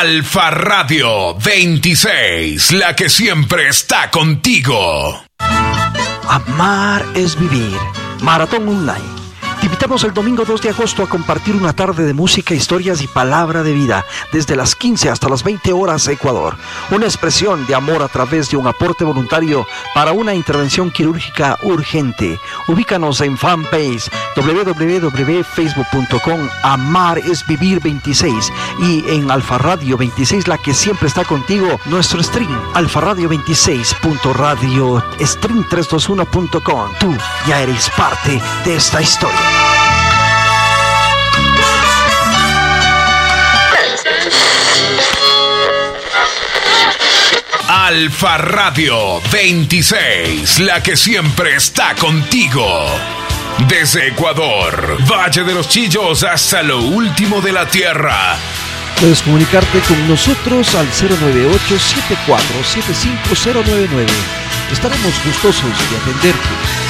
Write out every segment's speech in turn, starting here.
Alfa Radio 26, la que siempre está contigo. Amar es vivir. Maratón Online te invitamos el domingo 2 de agosto a compartir una tarde de música, historias y palabra de vida desde las 15 hasta las 20 horas Ecuador. Una expresión de amor a través de un aporte voluntario para una intervención quirúrgica urgente. Ubícanos en fanpage www.facebook.com Amar es vivir 26 y en Alfa Radio 26 la que siempre está contigo nuestro stream Alfa Radio 26.radio stream321.com. Tú ya eres parte de esta historia. Alfa Radio 26, la que siempre está contigo. Desde Ecuador, Valle de los Chillos hasta lo último de la tierra. Puedes comunicarte con nosotros al 098-7475-099. Estaremos gustosos de atenderte.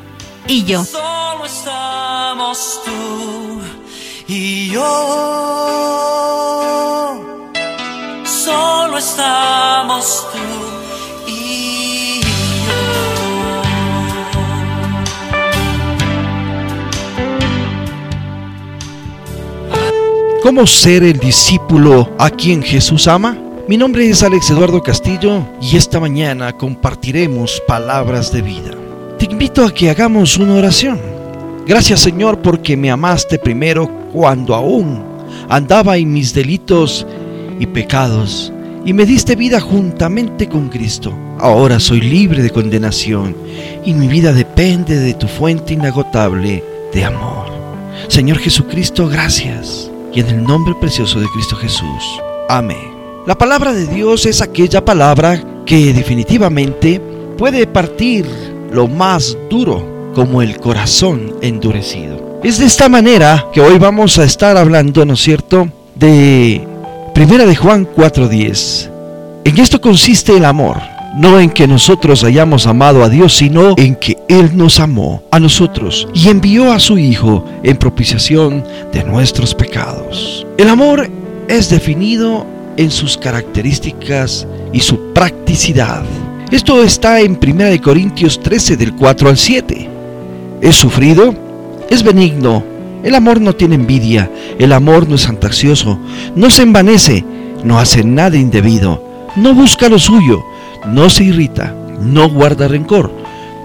Solo estamos tú y yo. Solo estamos tú y yo. ¿Cómo ser el discípulo a quien Jesús ama? Mi nombre es Alex Eduardo Castillo y esta mañana compartiremos palabras de vida te invito a que hagamos una oración. Gracias Señor porque me amaste primero cuando aún andaba en mis delitos y pecados y me diste vida juntamente con Cristo. Ahora soy libre de condenación y mi vida depende de tu fuente inagotable de amor. Señor Jesucristo, gracias. Y en el nombre precioso de Cristo Jesús. Amén. La palabra de Dios es aquella palabra que definitivamente puede partir lo más duro como el corazón endurecido. Es de esta manera que hoy vamos a estar hablando, ¿no es cierto?, de Primera de Juan 4:10. En esto consiste el amor, no en que nosotros hayamos amado a Dios, sino en que Él nos amó a nosotros y envió a su Hijo en propiciación de nuestros pecados. El amor es definido en sus características y su practicidad. Esto está en 1 Corintios 13 del 4 al 7. Es sufrido, es benigno, el amor no tiene envidia, el amor no es fantasioso, no se envanece, no hace nada indebido, no busca lo suyo, no se irrita, no guarda rencor,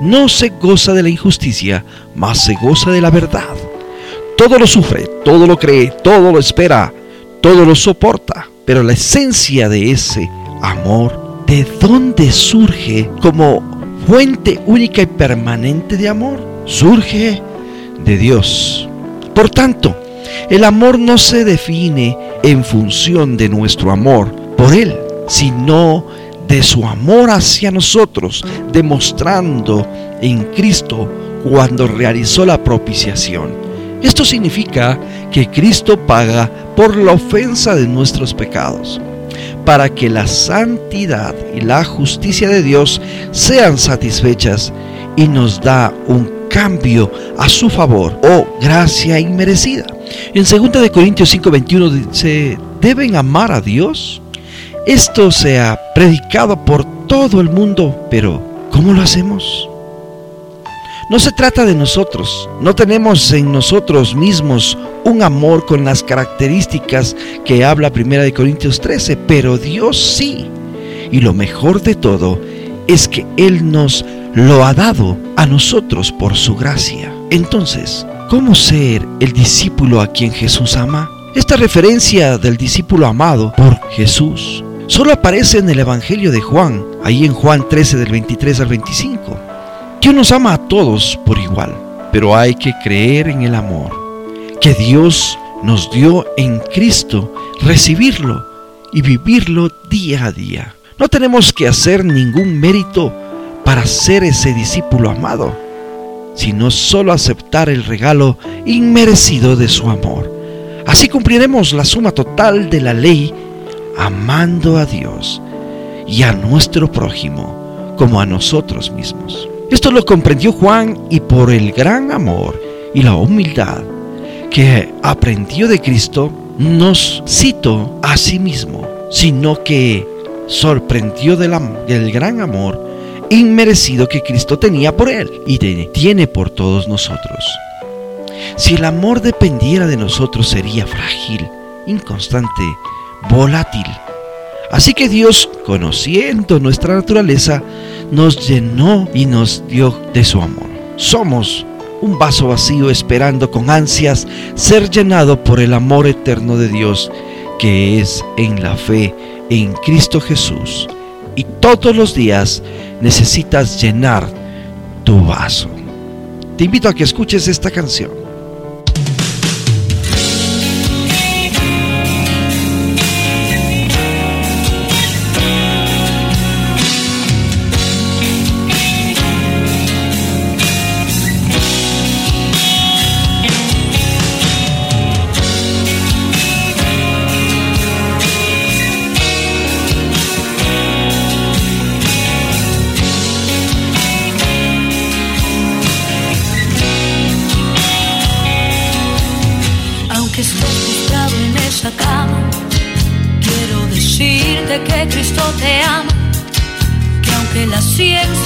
no se goza de la injusticia, mas se goza de la verdad. Todo lo sufre, todo lo cree, todo lo espera, todo lo soporta, pero la esencia de ese amor ¿de dónde surge como fuente única y permanente de amor? Surge de Dios. Por tanto, el amor no se define en función de nuestro amor por Él, sino de su amor hacia nosotros, demostrando en Cristo cuando realizó la propiciación. Esto significa que Cristo paga por la ofensa de nuestros pecados para que la santidad y la justicia de Dios sean satisfechas y nos da un cambio a su favor o gracia inmerecida. En 2 de Corintios 5:21 dice, ¿deben amar a Dios? Esto se ha predicado por todo el mundo, pero ¿cómo lo hacemos? No se trata de nosotros, no tenemos en nosotros mismos un amor con las características que habla 1 Corintios 13, pero Dios sí. Y lo mejor de todo es que Él nos lo ha dado a nosotros por su gracia. Entonces, ¿cómo ser el discípulo a quien Jesús ama? Esta referencia del discípulo amado por Jesús solo aparece en el Evangelio de Juan, ahí en Juan 13 del 23 al 25. Dios nos ama a todos por igual, pero hay que creer en el amor. que Dios nos dio en Cristo, recibirlo y vivirlo día a día. No tenemos que hacer ningún mérito para ser ese discípulo amado, sino solo aceptar el regalo inmerecido de su amor. Así cumpliremos la suma total de la ley, amando a Dios y a nuestro prójimo como a nosotros mismos. Esto lo comprendió Juan y por el gran amor y la humildad que aprendió de Cristo, nos citó a sí mismo, sino que sorprendió del, del gran amor inmerecido que Cristo tenía por él y tiene por todos nosotros. Si el amor dependiera de nosotros sería frágil, inconstante, volátil. Así que Dios, conociendo nuestra naturaleza, nos llenó y nos dio de su amor. Somos un vaso vacío esperando con ansias ser llenado por el amor eterno de Dios que es en la fe en Cristo Jesús. Y todos los días necesitas llenar tu vaso. Te invito a que escuches esta canción.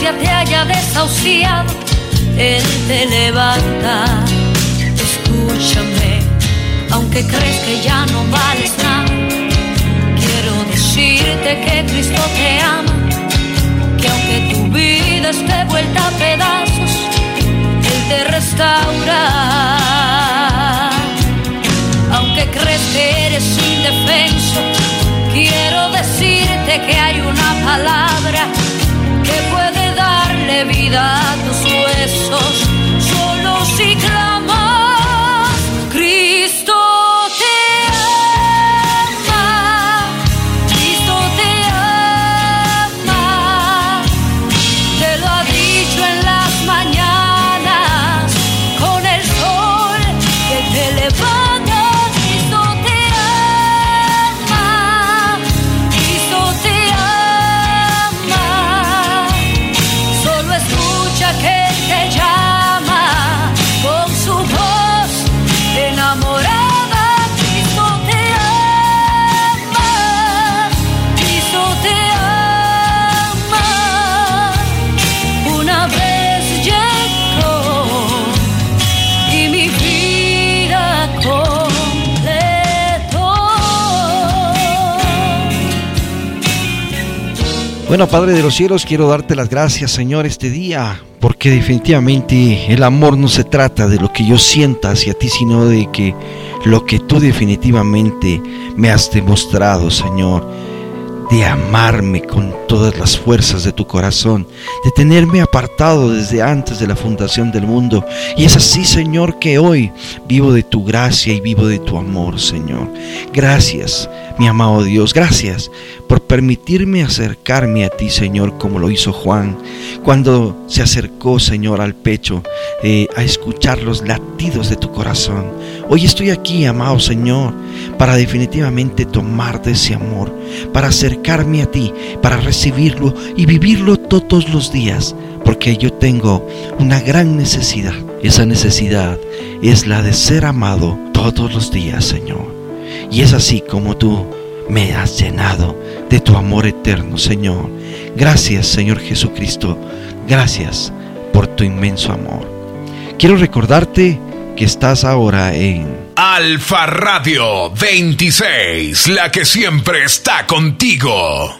Te haya desahuciado, Él te levanta. Escúchame, aunque crees que ya no vales nada, quiero decirte que Cristo te ama, que aunque tu vida esté vuelta a pedazos, Él te restaura. Aunque crees que eres indefenso, Quiero decirte que hay una palabra que puede vida Bueno, Padre de los cielos, quiero darte las gracias, Señor, este día, porque definitivamente el amor no se trata de lo que yo sienta hacia ti, sino de que lo que tú definitivamente me has demostrado, Señor de amarme con todas las fuerzas de tu corazón, de tenerme apartado desde antes de la fundación del mundo. Y es así, Señor, que hoy vivo de tu gracia y vivo de tu amor, Señor. Gracias, mi amado Dios, gracias por permitirme acercarme a ti, Señor, como lo hizo Juan, cuando se acercó, Señor, al pecho eh, a escuchar los latidos de tu corazón. Hoy estoy aquí, amado Señor, para definitivamente tomar de ese amor, para acercarme a ti, para recibirlo y vivirlo todos los días, porque yo tengo una gran necesidad. Esa necesidad es la de ser amado todos los días, Señor. Y es así como tú me has llenado de tu amor eterno, Señor. Gracias, Señor Jesucristo. Gracias por tu inmenso amor. Quiero recordarte que estás ahora en Alfa Radio 26, la que siempre está contigo.